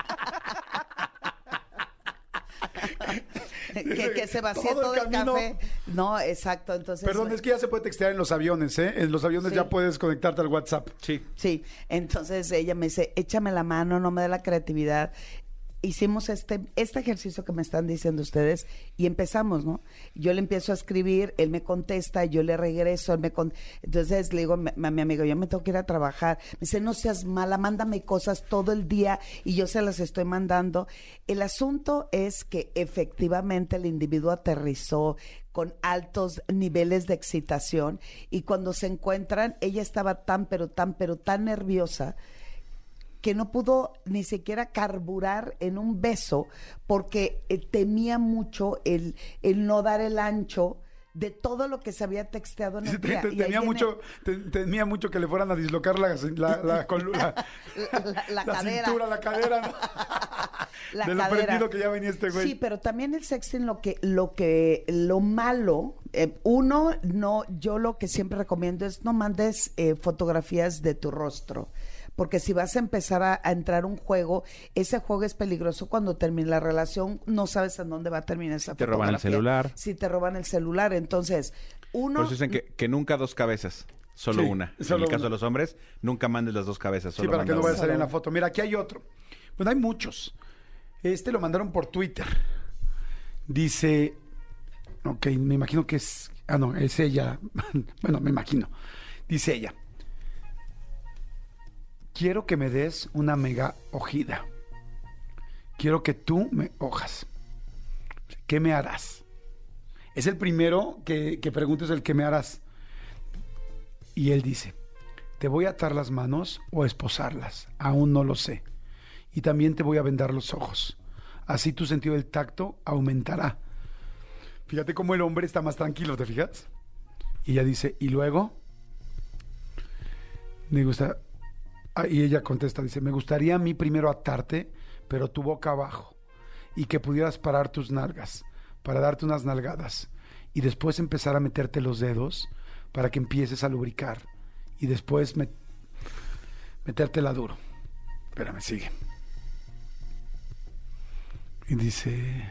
que, que se vacíe Todo el todo, el, camino. café. No, exacto. Entonces, Perdón, es que ya se puede textear en los aviones, ¿eh? En los aviones Sí. ya puedes conectarte al WhatsApp. Sí. Sí, entonces ella me dice, échame la mano, no me dé la creatividad. Hicimos este, este ejercicio que me están diciendo ustedes y empezamos, ¿no? Yo le empiezo a escribir, él me contesta, yo le regreso, él me con... Entonces le digo a mi, amigo, yo me tengo que ir a trabajar. Me dice, no seas mala, mándame cosas todo el día y yo se las estoy mandando. El asunto es que efectivamente el individuo aterrizó con altos niveles de excitación y cuando se encuentran, ella estaba tan, pero tan, pero tan nerviosa que no pudo ni siquiera carburar en un beso porque eh, temía mucho el, el no dar el ancho de todo lo que se había texteado en el día. te- tenía, mucho, te- tenía mucho que le fueran a dislocar la, la, la, la- cadera. cintura, la cadera. ¿no? la de lo prendido que ya venía este güey. Sí, pero también el sexting lo que lo que lo malo eh, uno no yo lo que siempre recomiendo es no mandes eh, fotografías de tu rostro. Porque si vas a empezar a, a entrar un juego, ese juego es peligroso cuando termine la relación, no sabes en dónde va a terminar esa te roban el celular. Si te roban el celular, entonces uno Por eso dicen que, que nunca dos cabezas, solo Sí, una. solo en el caso una. de los hombres, nunca mandes las dos cabezas, Sí, solo para que no vaya a salir en la foto. Mira, aquí hay otro. Bueno, hay muchos. Este lo mandaron por Twitter. Dice, ok, me imagino que es, ah, no, es ella. bueno, me imagino. Dice ella, quiero que me des una mega ojida. Quiero que tú me hojas. ¿Qué me harás? Es el primero que, que preguntes el que me harás. Y él dice, te voy a atar las manos o esposarlas, aún no lo sé. Y también te voy a vendar los ojos. Así tu sentido del tacto aumentará. Fíjate cómo el hombre está más tranquilo, ¿te fijas? Y ella dice, ¿y luego? Me gusta. Ah, y ella contesta, dice, me gustaría a mí primero atarte, pero tu boca abajo, y que pudieras parar tus nalgas, para darte unas nalgadas, y después empezar a meterte los dedos para que empieces a lubricar, y después met- metértela duro. Espérame, sigue. Y dice,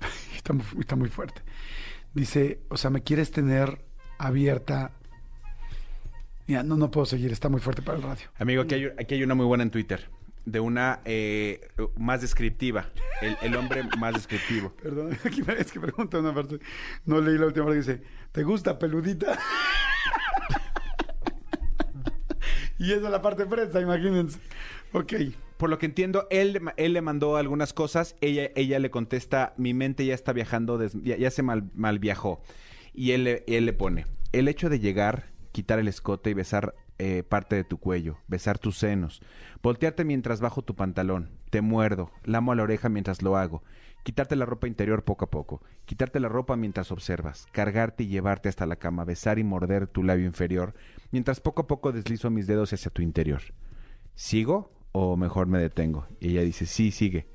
está muy fuerte. Dice, o sea, me quieres tener abierta. Mira, no, no puedo seguir, está muy fuerte para el radio. Amigo, aquí hay, aquí hay una muy buena en Twitter. De una eh, más descriptiva. El, el hombre más descriptivo. Perdón, aquí me- es que pregunta una parte. No leí la última parte dice, ¿te gusta peludita? y esa es la parte presta, imagínense. Ok. Por lo que entiendo, él, él le mandó algunas cosas, ella, ella le contesta, mi mente ya está viajando, des- ya, ya se mal, mal viajó. Y él, él le pone, el hecho de llegar, quitar el escote y besar eh, parte de tu cuello, besar tus senos, voltearte mientras bajo tu pantalón, te muerdo, lamo a la oreja mientras lo hago. Quitarte la ropa interior poco a poco. Quitarte la ropa mientras observas. Cargarte y llevarte hasta la cama. Besar y morder tu labio inferior. Mientras poco a poco deslizo mis dedos hacia tu interior. ¿Sigo o mejor me detengo? Y ella dice, sí, sigue.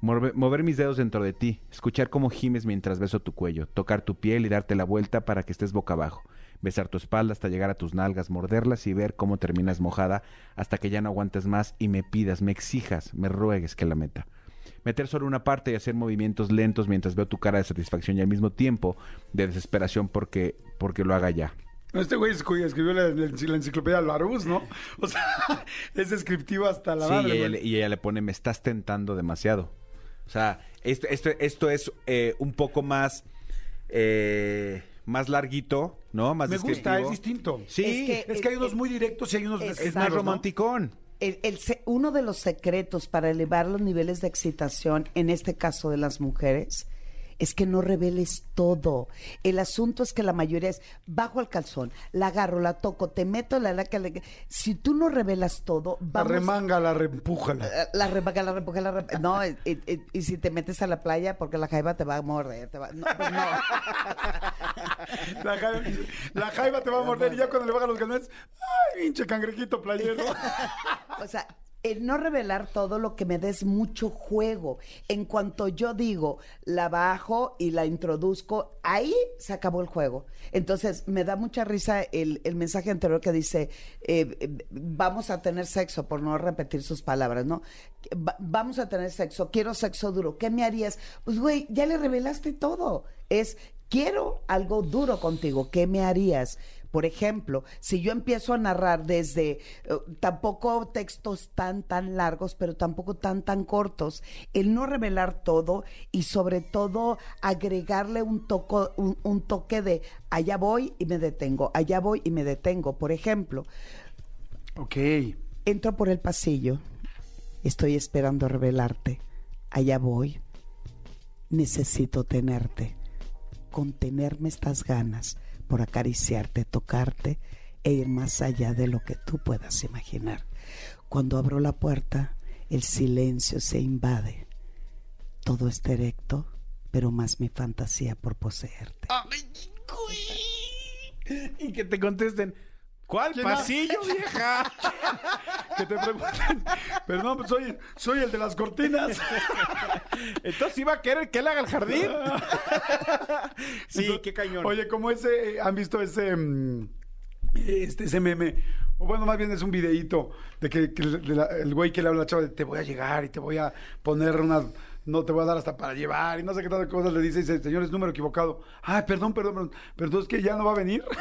Morve- mover mis dedos dentro de ti, escuchar cómo gimes mientras beso tu cuello, tocar tu piel y darte la vuelta para que estés boca abajo, besar tu espalda hasta llegar a tus nalgas, morderlas y ver cómo terminas mojada hasta que ya no aguantes más y me pidas, me exijas, me ruegues que la meta. Meter solo una parte y hacer movimientos lentos mientras veo tu cara de satisfacción y al mismo tiempo de desesperación porque, porque lo haga ya. Este güey escribió la, la la enciclopedia Larus, ¿no? O sea, es descriptivo hasta la Sí, madre. y ella, güey. le, y ella le pone, me estás tentando demasiado. O sea, esto, esto, esto es eh, un poco más, eh, más larguito, ¿no? Más Me gusta, es distinto. Sí, Es que- Es que hay unos muy directos y hay unos Es- más romanticón. El- el se- uno de los secretos para elevar los niveles de excitación, en este caso de las mujeres, es que no reveles todo. El asunto es que la mayoría es bajo el calzón, la agarro, la toco, te meto la la que le- Si tú no revelas todo, La vamos remanga, la reempújala. Eh, la repaga, la repaga, la repaga. No, y, y- y si te metes a la playa, porque la jaiba te va a morder. Te va, no, pues no. La jaiba, la jaiba te va a morder y ya cuando le bajan los galones, ¡ay, pinche cangrejito playero! O sea, el no revelar todo lo que me des mucho juego. En cuanto yo digo, la bajo y la introduzco, ahí se acabó el juego. Entonces, me da mucha risa el, mensaje anterior que dice, eh, vamos a tener sexo, por no repetir sus palabras, ¿no? Va- vamos a tener sexo, quiero sexo duro, ¿qué me harías? Pues, güey, ya le revelaste todo. Es, quiero algo duro contigo, ¿qué me harías? Por ejemplo, si yo empiezo a narrar desde eh, tampoco textos tan tan largos, pero tampoco tan tan cortos, el no revelar todo y sobre todo agregarle un toco, un, un toque de allá voy y me detengo, allá voy y me detengo. Por ejemplo, Ok. entro por el pasillo, estoy esperando revelarte, allá voy, necesito tenerte, contenerme estas ganas por acariciarte, tocarte e ir más allá de lo que tú puedas imaginar. Cuando abro la puerta, el silencio se invade. Todo está erecto, pero más mi fantasía por poseerte. Y que te contesten, ¿cuál ¿Quién ha- pasillo, vieja? Que te pregunten, pero no, pues soy, soy el de las cortinas. Entonces iba a querer que él haga el jardín. sí, Entonces, qué cañón. Oye, como ese, eh, ¿han visto ese, mm, este, ese meme? O bueno, más bien es un videíto de que, que de la- el güey que le habla a la chava de te voy a llegar y te voy a poner una, no te voy a dar hasta para llevar y no sé qué tal cosas le dice y dice, señor, es número equivocado. Ay, perdón, perdón, perdón, pero entonces que ya no va a venir.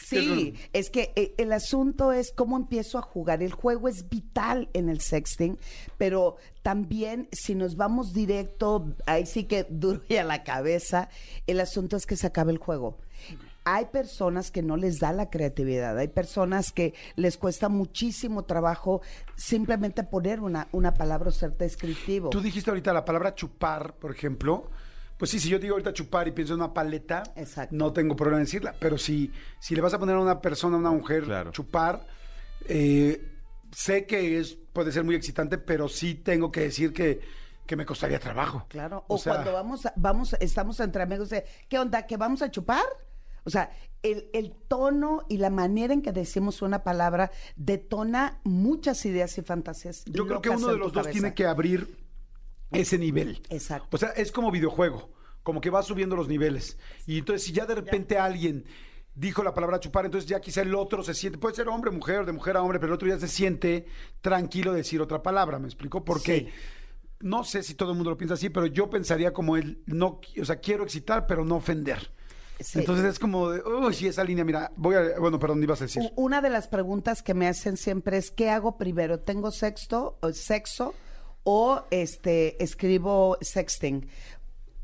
Sí, es que eh, el asunto es cómo empiezo a jugar. El juego es vital en el sexting, pero también si nos vamos directo, ahí sí que duro y a la cabeza, el asunto es que se acabe el juego. Hay personas que no les da la creatividad, hay personas que les cuesta muchísimo trabajo simplemente poner una, una palabra o ser descriptivo. Tú dijiste ahorita la palabra chupar, por ejemplo. Pues sí, si yo digo ahorita chupar y pienso en una paleta, Exacto. no tengo problema en decirla. Pero si, si le vas a poner a una persona, a una mujer, Claro. chupar, eh, sé que es puede ser muy excitante, pero sí tengo que decir que, que me costaría trabajo. Claro, O o, sea- cuando vamos, a- vamos, estamos entre amigos de, ¿qué onda? ¿Que vamos a chupar? O sea, el, el tono y la manera en que decimos una palabra detona muchas ideas y fantasías. Yo creo que uno de los dos cabeza. tiene que abrir ese nivel. Exacto. O sea, es como videojuego, como que va subiendo los niveles. Y entonces, si ya de repente alguien dijo la palabra chupar, entonces ya quizá el otro se siente, puede ser hombre, mujer, de mujer a hombre, pero el otro ya se siente tranquilo de decir otra palabra, ¿me explico? Porque Sí. no sé si todo el mundo lo piensa así, pero yo pensaría como él, no, o sea, quiero excitar, pero no ofender. Sí. Entonces es como de, uy, esa línea, mira, voy a, bueno, perdón, ibas a decir. Una de las preguntas que me hacen siempre es ¿qué hago primero? ¿Tengo sexto o sexo o este escribo sexting?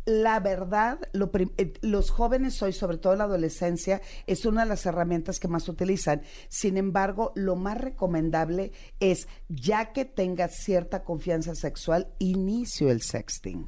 La verdad, lo eh, los jóvenes hoy, sobre todo en la adolescencia, es una de las herramientas que más utilizan. Sin embargo, lo más recomendable es, ya que tengas cierta confianza sexual, inicio el sexting.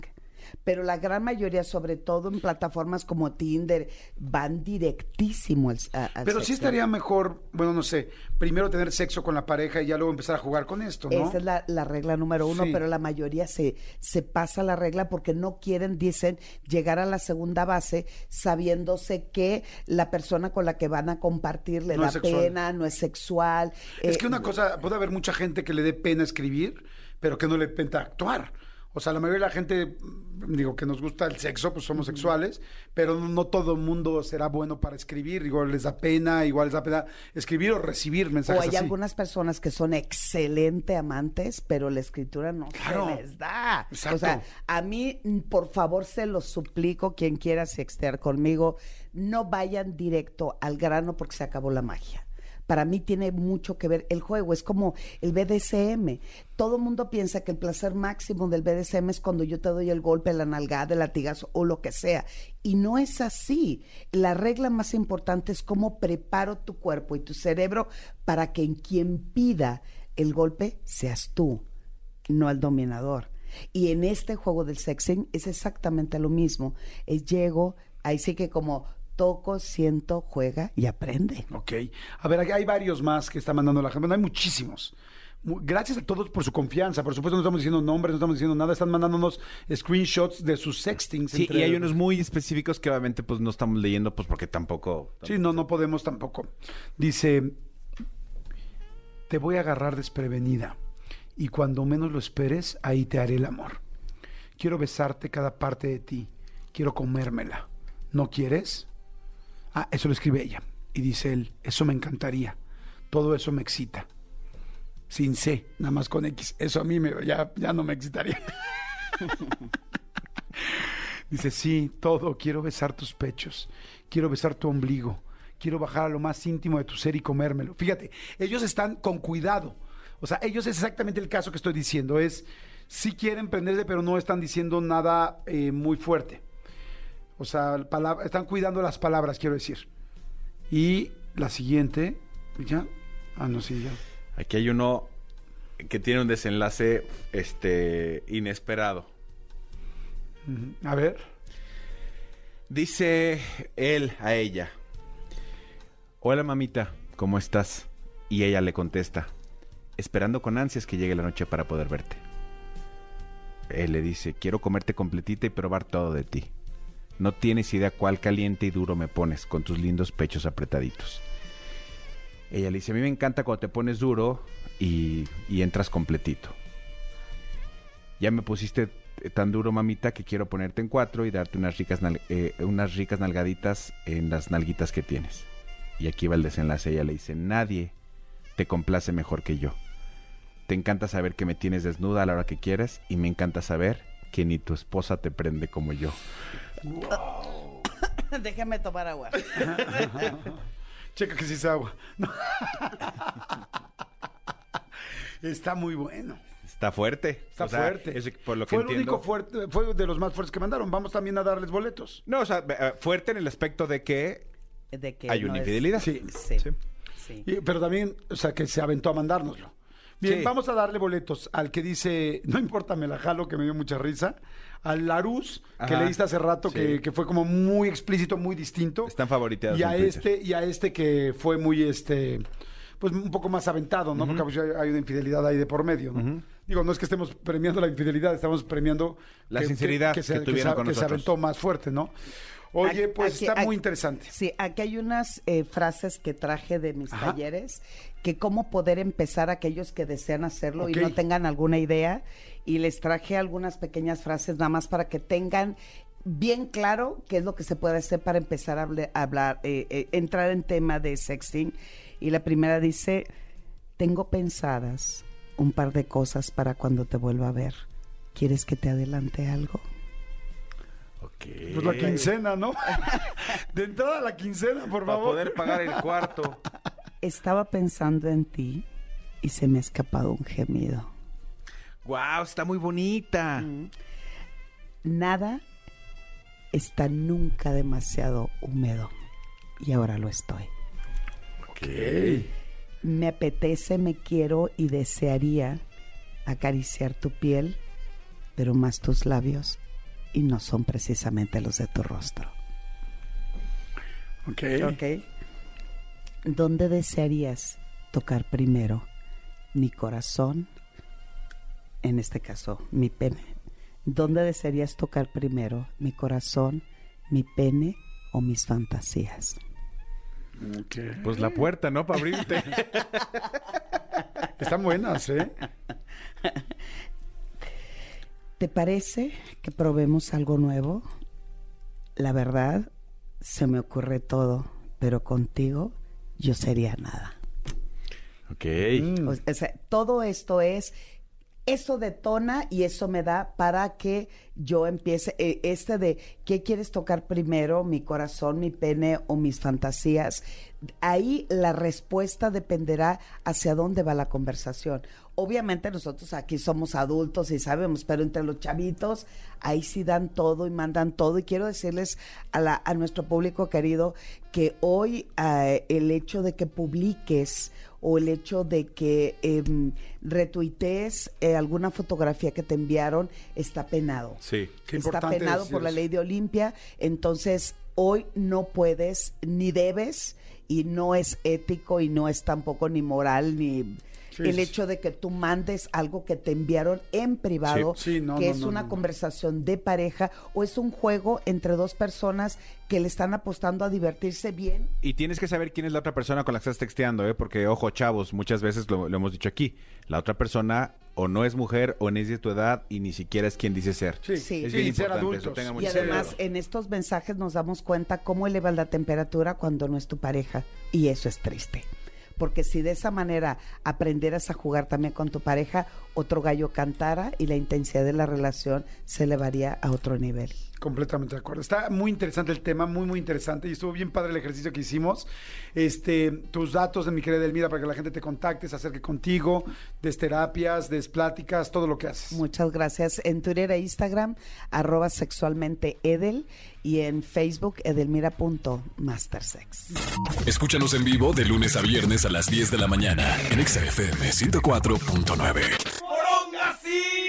Pero la gran mayoría, sobre todo en plataformas como Tinder, van directísimo al, a- al Pero sí estaría mejor, bueno, no sé, primero tener sexo con la pareja y ya luego empezar a jugar con esto, ¿no? Esa es la, la regla número uno, Sí. pero la mayoría se, se pasa la regla porque no quieren, dicen, llegar a la segunda base sabiéndose que la persona con la que van a compartir le No da pena, no es sexual. Es eh, que una cosa, puede haber mucha gente que le dé pena escribir, pero que no le pena actuar. O sea, la mayoría de la gente, mm, digo, que nos gusta el sexo, pues somos sexuales, pero no, no todo el mundo será bueno para escribir. Igual les da pena, igual les da pena escribir o recibir O mensajes hay así. algunas personas que son excelente amantes, pero la escritura no Claro. se les da. Exacto. O sea, a mí, mm, por favor, se los suplico, quien quiera sextear conmigo, no vayan directo al grano porque se acabó la magia. Para mí tiene mucho que ver el juego, es como el BDSM. Todo mundo piensa que el placer máximo del BDSM es cuando yo te doy el golpe, la nalgada, el latigazo o lo que sea. Y no es así. La regla más importante es cómo preparo tu cuerpo y tu cerebro para que en quien pida el golpe seas tú, no el dominador. Y en este juego del sexing es exactamente lo mismo. Es llego, ahí sí que como toco, siento, juega y aprende. Ok. A ver, aquí hay varios más que está mandando la gente. Bueno, hay muchísimos. Mu- Gracias a todos por su confianza. Por supuesto, no estamos diciendo nombres, no estamos diciendo nada. Están mandándonos screenshots de sus sextings. Sí, entre- y hay unos muy específicos que obviamente pues no estamos leyendo pues porque tampoco... Sí, no, no podemos tampoco. Dice, te voy a agarrar desprevenida y cuando menos lo esperes, ahí te haré el amor. Quiero besarte cada parte de ti. Quiero comérmela. ¿No quieres? Ah, eso lo escribe ella. Y dice él, eso me encantaría. Todo eso me excita. Sin C, nada más con X. Eso a mí me, ya, ya no me excitaría. Dice, sí, todo. Quiero besar tus pechos. Quiero besar tu ombligo. Quiero bajar a lo más íntimo de tu ser y comérmelo. Fíjate, ellos están con cuidado. O sea, ellos es exactamente el caso que estoy diciendo. Es, sí quieren prenderse, pero no están diciendo nada eh, muy fuerte. O sea, están cuidando las palabras, quiero decir. Y la siguiente, ¿ya? Ah, no, sí, ya. Aquí hay uno que tiene un desenlace este inesperado. A ver. Dice él a ella, hola mamita, ¿cómo estás? Y ella le contesta, esperando con ansias que llegue la noche para poder verte. Él le dice, quiero comerte completita y probar todo de ti. No tienes idea cuál caliente y duro me pones con tus lindos pechos apretaditos. Ella le dice, a mí me encanta cuando te pones duro y, y entras completito. Ya me pusiste eh, tan duro, mamita, que quiero ponerte en cuatro y darte unas ricas, eh, unas ricas nalgaditas en las nalguitas que tienes. Y aquí va el desenlace. Ella le dice, nadie te complace mejor que yo. Te encanta saber que me tienes desnuda a la hora que quieres y me encanta saber que ni tu esposa te prende como yo. Déjame tomar agua. Checa que sí es agua. Está muy bueno. Está fuerte. Está O sea, fuerte. es por lo que fue el entiendo- único fuerte, fue de los más fuertes que mandaron. Vamos también a darles boletos. No, o sea, eh, fuerte en el aspecto de que De que hay no una es- infidelidad. Sí, Sí. sí. sí. Y- pero también, o sea, que se aventó a mandárnoslo. Bien, Sí. vamos a darle boletos al que dice, no importa, me la jalo, que me dio mucha risa. Al Larus, que leíste hace rato, Sí. que, que fue como muy explícito, muy distinto. están favoriteados. y a en Twitter. este y a este que fue muy este pues un poco más aventado no porque pues, hay hay una infidelidad ahí de por medio ¿no? digo no es que estemos premiando la infidelidad estamos premiando La sinceridad que se, tuvieron con aventó más fuerte no oye pues aquí- está aquí- muy interesante Sí, aquí hay unas eh, frases que traje de mis Ajá. talleres, que cómo poder empezar aquellos que desean hacerlo y no tengan alguna idea. Y les traje algunas pequeñas frases nada más para que tengan bien claro qué es lo que se puede hacer para empezar a hablar, eh, eh, entrar en tema de sexting. Y la primera dice, tengo pensadas un par de cosas para cuando te vuelva a ver. ¿Quieres que te adelante algo? Pues la quincena no de entrada la quincena por Para favor poder pagar el cuarto. Estaba pensando en ti y se me ha escapado un gemido. wow, está muy bonita. Nada está nunca demasiado húmedo y ahora lo estoy. Me apetece, me quiero y desearía acariciar tu piel, pero más tus labios y no son precisamente los de tu rostro. Ok. ¿Ok? ¿Dónde desearías tocar primero? ¿Mi corazón? En este caso, mi pene. ¿Dónde desearías tocar primero? ¿Mi corazón, mi pene o mis fantasías? ok. Pues la puerta, ¿no? Para abrirte. Están buenas, ¿eh? ¿Te parece que probemos algo nuevo? La verdad, se me ocurre todo, pero contigo yo sería nada. ok. Mm. O- o sea, todo esto es, eso detona y eso me da para que yo empiece, eh, este de, ¿qué quieres tocar primero? ¿Mi corazón, mi pene o mis fantasías? Ahí la respuesta dependerá hacia dónde va la conversación. Obviamente nosotros aquí somos adultos y sabemos, pero entre los chavitos ahí sí dan todo y mandan todo. Y quiero decirles a, la- a nuestro público querido que hoy eh, el hecho de que publiques o el hecho de que em, retuitees eh, alguna fotografía que te enviaron está penado. Sí. Qué está penado por la ley de Olimpia, entonces hoy no puedes ni debes y no es ético y no es tampoco ni moral ni Sí, el sí. hecho de que tú mandes algo que te enviaron en privado, Sí, sí, no, que no, es no, una no, no. conversación de pareja o es un juego entre dos personas que le están apostando a divertirse bien Y tienes que saber quién es la otra persona con la que estás texteando, ¿eh? Porque, ojo, chavos, muchas veces lo, lo hemos dicho aquí. La otra persona o no es mujer o no es de tu edad y ni siquiera es quien dice ser. Sí, Sí. Es sí, bien ser importante Y además en estos mensajes nos damos cuenta cómo elevas la temperatura cuando no es tu pareja y eso es triste. Porque si de esa manera aprendieras a jugar también con tu pareja, otro gallo cantara y la intensidad de la relación se elevaría a otro nivel. Completamente de acuerdo. Está muy interesante el tema, muy, muy interesante. Y estuvo bien padre el ejercicio que hicimos. Este, tus datos de mi querida Elmira para que la gente te contacte, se acerque contigo, des terapias, des pláticas, todo lo que haces. Muchas gracias. En Twitter e Instagram, arroba sexualmente Edel y en Facebook edelmira.mastersex. Escúchanos en vivo de lunes a viernes a las 10 de la mañana en Exa FM 104.9.